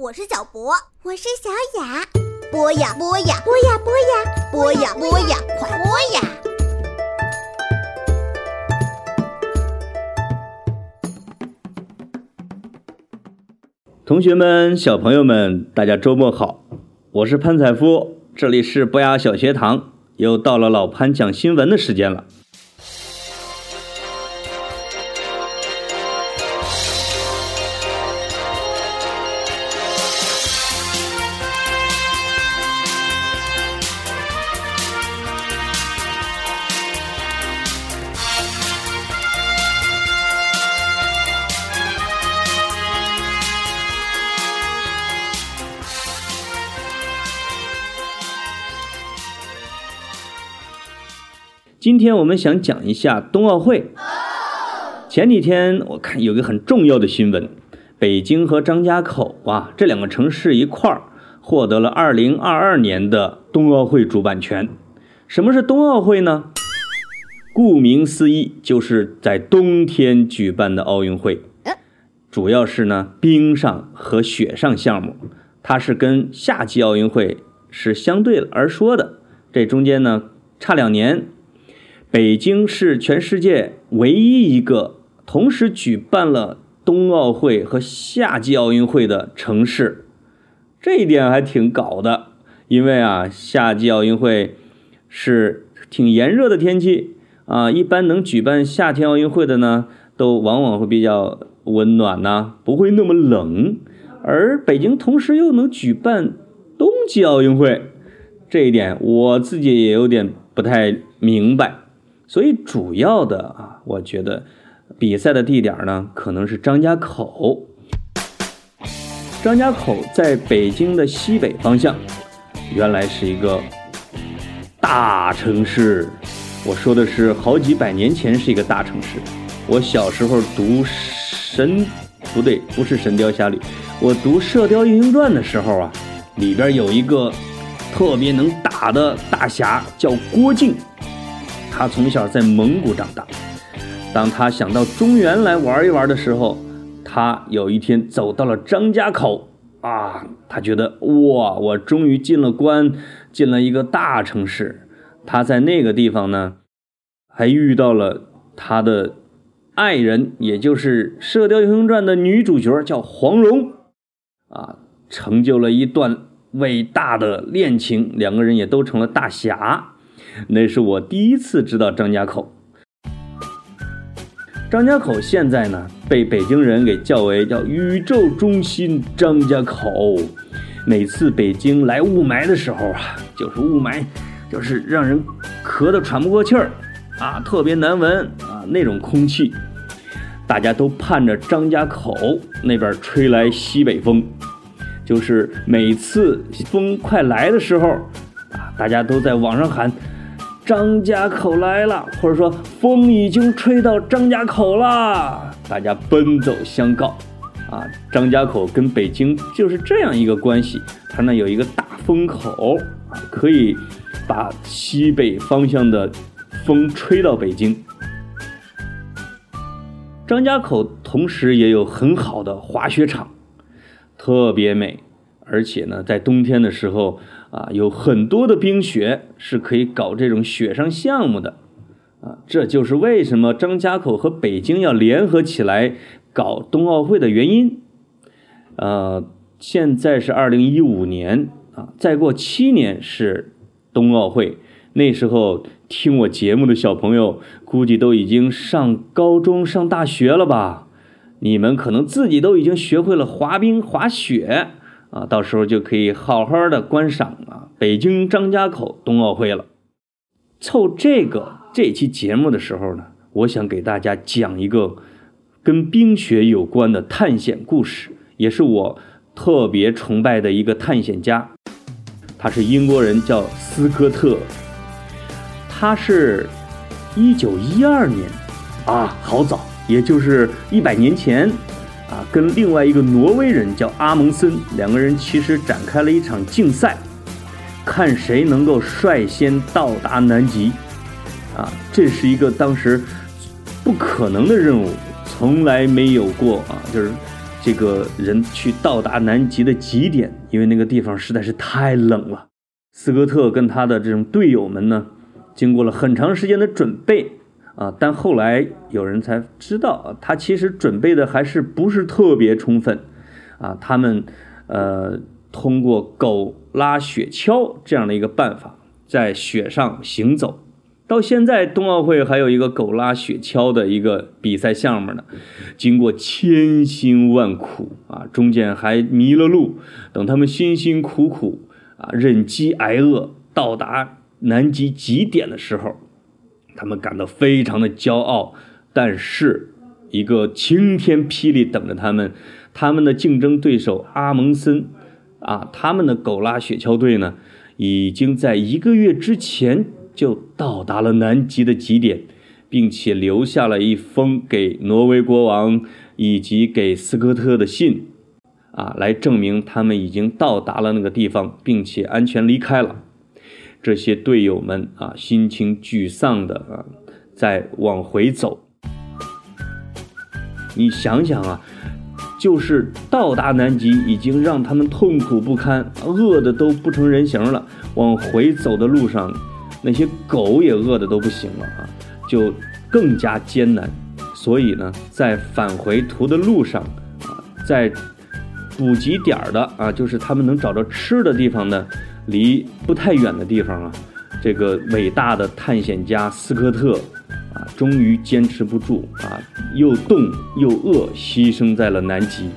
我是小博，我是小雅。播呀播呀播呀播呀播呀播呀，快播呀！同学们、小朋友们，大家周末好！我是潘采夫，这里是博雅小学堂，又到了老潘讲新闻的时间了。今天我们想讲一下冬奥会。前几天我看有个很重要的新闻，北京和张家口啊这两个城市一块儿获得了2022年的冬奥会主办权。什么是冬奥会呢？顾名思义，就是在冬天举办的奥运会，主要是呢冰上和雪上项目，它是跟夏季奥运会是相对而说的。这中间呢差两年。北京是全世界唯一一个同时举办了冬奥会和夏季奥运会的城市，这一点还挺搞的。因为啊，夏季奥运会是挺炎热的天气啊，一般能举办夏天奥运会的呢，都往往会比较温暖呐，不会那么冷。而北京同时又能举办冬季奥运会，这一点我自己也有点不太明白。所以主要的啊，我觉得比赛的地点呢，可能是张家口。张家口在北京的西北方向，原来是一个大城市。我说的是好几百年前是一个大城市。我小时候读神，不对，不是《神雕侠侣》，我读《射雕英雄传》的时候啊，里边有一个特别能打的大侠，叫郭靖。他从小在蒙古长大，当他想到中原来玩一玩的时候，他有一天走到了张家口啊，他觉得哇，我终于进了关，进了一个大城市。他在那个地方呢，还遇到了他的爱人，也就是《射雕英雄传》的女主角，叫黄蓉啊，成就了一段伟大的恋情，两个人也都成了大侠。那是我第一次知道张家口。张家口现在呢，被北京人给叫为叫宇宙中心张家口。每次北京来雾霾的时候啊，就是雾霾，就是让人咳得喘不过气儿啊，特别难闻啊那种空气。大家都盼着张家口那边吹来西北风，就是每次风快来的时候啊，大家都在网上喊。张家口来了，或者说风已经吹到张家口了，大家奔走相告。啊，张家口跟北京就是这样一个关系，它那有一个大风口啊，可以把西北方向的风吹到北京。张家口同时也有很好的滑雪场，特别美，而且呢，在冬天的时候。啊，有很多的冰雪是可以搞这种雪上项目的，啊，这就是为什么张家口和北京要联合起来搞冬奥会的原因。呃，现在是二零一五年啊，再过七年是冬奥会，那时候听我节目的小朋友估计都已经上高中、上大学了吧？你们可能自己都已经学会了滑冰、滑雪。啊，到时候就可以好好的观赏啊北京张家口冬奥会了。凑这个这期节目的时候呢，我想给大家讲一个跟冰雪有关的探险故事，也是我特别崇拜的一个探险家，他是英国人，叫斯科特。他是一九一二年啊，好早，也就是一百年前。跟另外一个挪威人叫阿蒙森，两个人其实展开了一场竞赛，看谁能够率先到达南极。啊，这是一个当时不可能的任务，从来没有过啊，就是这个人去到达南极的极点，因为那个地方实在是太冷了。斯科特跟他的这种队友们呢，经过了很长时间的准备啊，但后来有人才知道，他其实准备的还是不是特别充分啊。他们呃通过狗拉雪橇这样的一个办法，在雪上行走。到现在，冬奥会还有一个狗拉雪橇的一个比赛项目呢。经过千辛万苦啊，中间还迷了路，等他们辛辛苦苦啊，忍饥挨饿，到达南极极点的时候，他们感到非常的骄傲。但是，一个晴天霹雳等着他们，他们的竞争对手阿蒙森啊，他们的狗拉雪橇队呢，已经在一个月之前。就到达了南极的极点，并且留下了一封给挪威国王以及给斯科特的信，啊，来证明他们已经到达了那个地方，并且安全离开了。这些队友们啊，心情沮丧的啊，在往回走。你想想啊，就是到达南极已经让他们痛苦不堪，饿的都不成人形了，往回走的路上。那些狗也饿得都不行了啊，就更加艰难。所以呢，在返回途的路上啊，在补给点的啊，就是他们能找着吃的地方呢，离不太远的地方啊，这个伟大的探险家斯科特啊，终于坚持不住啊，又冻又饿，牺牲在了南极。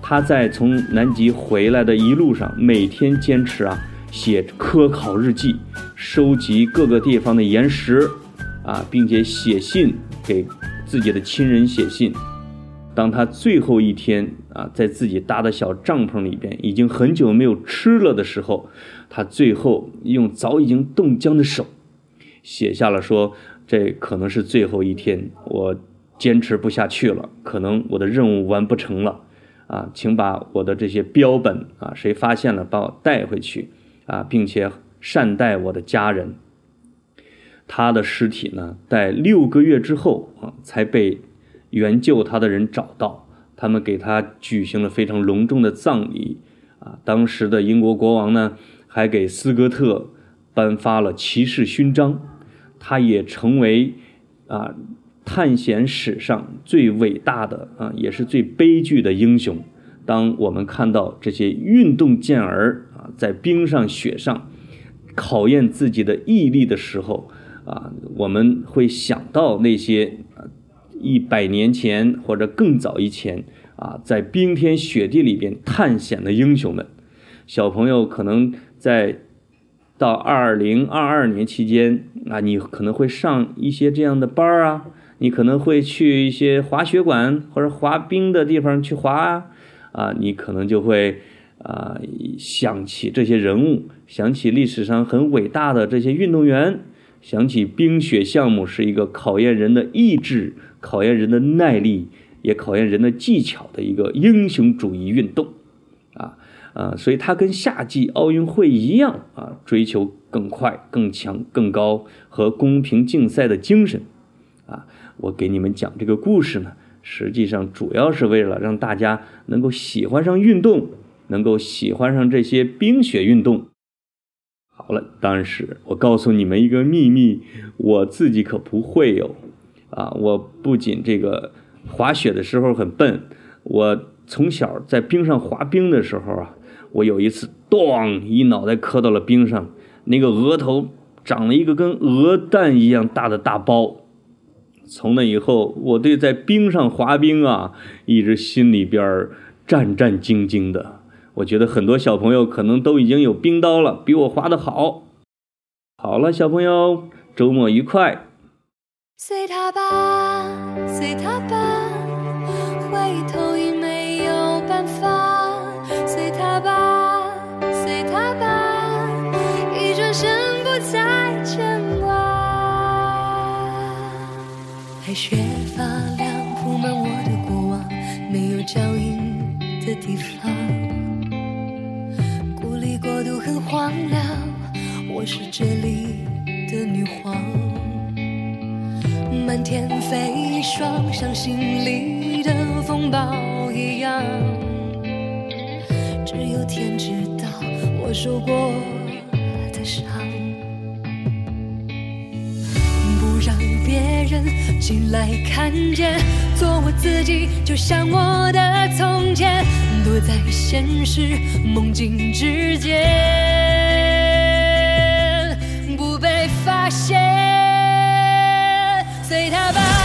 他在从南极回来的一路上，每天坚持啊。写科考日记，收集各个地方的岩石，啊，并且写信给自己的亲人写信。当他最后一天啊，在自己搭的小帐篷里边，已经很久没有吃了的时候，他最后用早已经冻僵的手，写下了说：“这可能是最后一天，我坚持不下去了，可能我的任务完不成了，啊，请把我的这些标本啊，谁发现了，把我带回去。”啊，并且善待我的家人。他的尸体呢，在六个月之后啊，才被援救他的人找到。他们给他举行了非常隆重的葬礼。啊，当时的英国国王呢，还给斯科特颁发了骑士勋章。他也成为啊，探险史上最伟大的啊，也是最悲剧的英雄。当我们看到这些运动健儿啊。在冰上、雪上考验自己的毅力的时候，啊，我们会想到那些一百年前或者更早以前啊，在冰天雪地里边探险的英雄们。小朋友可能在到二零二二年期间啊，你可能会上一些这样的班儿啊，你可能会去一些滑雪馆或者滑冰的地方去滑啊，啊，你可能就会。啊，想起这些人物，想起历史上很伟大的这些运动员，想起冰雪项目是一个考验人的意志、考验人的耐力，也考验人的技巧的一个英雄主义运动，啊啊，所以它跟夏季奥运会一样啊，追求更快、更强、更高和公平竞赛的精神，啊，我给你们讲这个故事呢，实际上主要是为了让大家能够喜欢上运动。能够喜欢上这些冰雪运动，好了，但是我告诉你们一个秘密，我自己可不会哦啊！我不仅这个滑雪的时候很笨，我从小在冰上滑冰的时候啊，我有一次咚一脑袋磕到了冰上，那个额头长了一个跟鹅蛋一样大的大包。从那以后，我对在冰上滑冰啊，一直心里边战战兢兢的。我觉得很多小朋友可能都已经有冰刀了，比我滑的好。好了，小朋友，周末愉快。随他吧，随他吧，回头已没有办法。随他吧，随他吧，一转身不再牵挂。白雪发亮，铺满我的过往，没有脚印的地方。很荒凉，我是这里的女皇。满天飞霜，像心里。的风暴一样，只有天知道我受过起来看见做我自己就像我的从前躲在现实梦境之间不被发现随他吧。